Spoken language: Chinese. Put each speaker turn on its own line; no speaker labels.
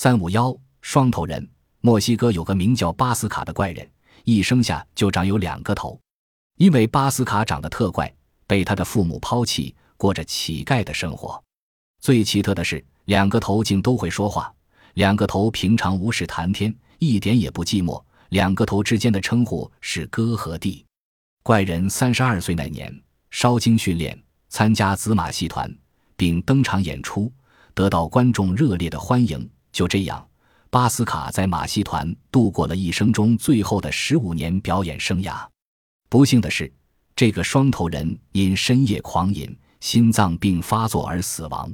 三五幺双头人，墨西哥有个名叫巴斯卡的怪人，一生下就长有两个头。因为巴斯卡长得特怪，被他的父母抛弃，过着乞丐的生活。最奇特的是，两个头竟都会说话。两个头平常无事谈天，一点也不寂寞。两个头之间的称呼是哥和弟。怪人三十二岁那年，稍经训练，参加紫马戏团，并登场演出，得到观众热烈的欢迎。就这样，巴斯卡在马戏团度过了一生中最后的十五年表演生涯。不幸的是，这个双头人因深夜狂饮、心脏病发作而死亡。